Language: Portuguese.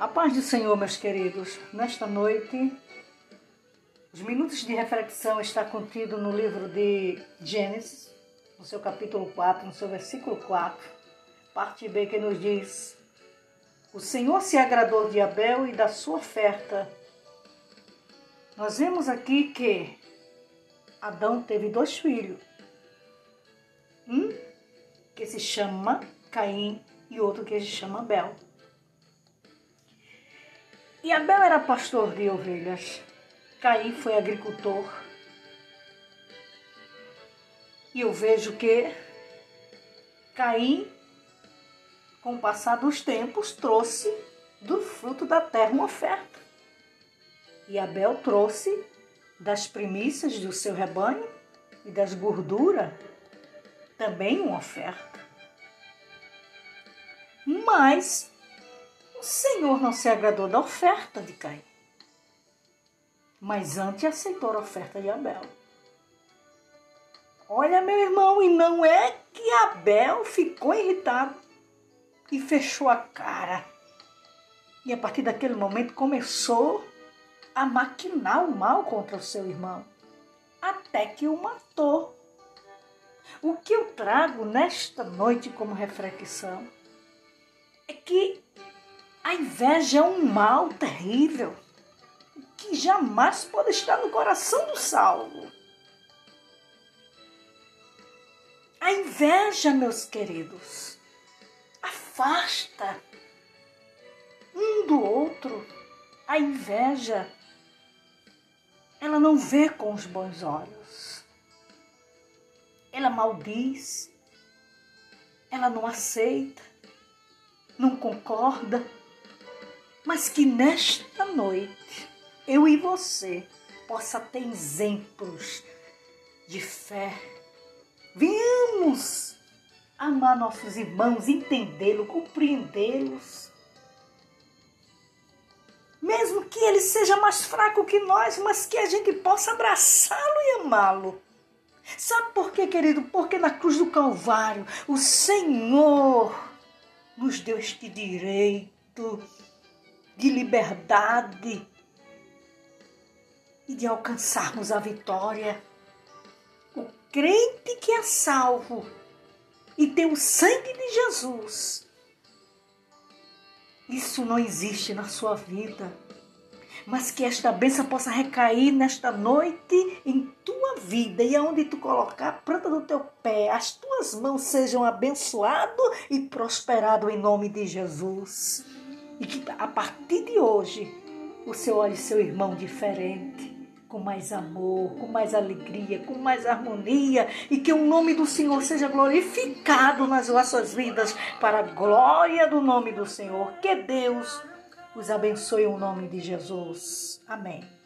A paz do Senhor, meus queridos. Nesta noite, os minutos de reflexão está contido no livro de Gênesis, no seu capítulo 4, no seu versículo 4, parte B, que nos diz: O Senhor se agradou de Abel e da sua oferta. Nós vemos aqui que Adão teve dois filhos. Um que se chama Caim e outro que se chama Abel. E Abel era pastor de ovelhas. Caim foi agricultor. E eu vejo que Caim, com o passar dos tempos, trouxe do fruto da terra uma oferta. E Abel trouxe das primícias do seu rebanho e das gorduras também uma oferta. Mas o Senhor não se agradou da oferta de Caim, mas antes aceitou a oferta de Abel. Olha, meu irmão, e não é que Abel ficou irritado e fechou a cara. E a partir daquele momento começou a maquinar o mal contra o seu irmão, até que o matou. O que eu trago nesta noite como reflexão é que a inveja é um mal terrível que jamais pode estar no coração do salvo. A inveja, meus queridos, afasta um do outro. A inveja, ela não vê com os bons olhos. Ela maldiz, ela não aceita, não concorda mas que nesta noite eu e você possa ter exemplos de fé. Venhamos amar nossos irmãos, entendê-los, compreendê-los. Mesmo que ele seja mais fraco que nós, mas que a gente possa abraçá-lo e amá-lo. Sabe por quê, querido? Porque na cruz do Calvário o Senhor nos deu este direito de liberdade e de alcançarmos a vitória. O crente que é salvo e tem o sangue de Jesus, isso não existe na sua vida. Mas que esta bênção possa recair nesta noite em tua vida e aonde tu colocar a planta do teu pé, as tuas mãos sejam abençoado e prosperado em nome de Jesus. E que a partir hoje você olhe seu irmão diferente, com mais amor, com mais alegria, com mais harmonia e que o nome do Senhor seja glorificado nas vossas vidas para a glória do nome do Senhor. Que Deus os abençoe em nome de Jesus. Amém.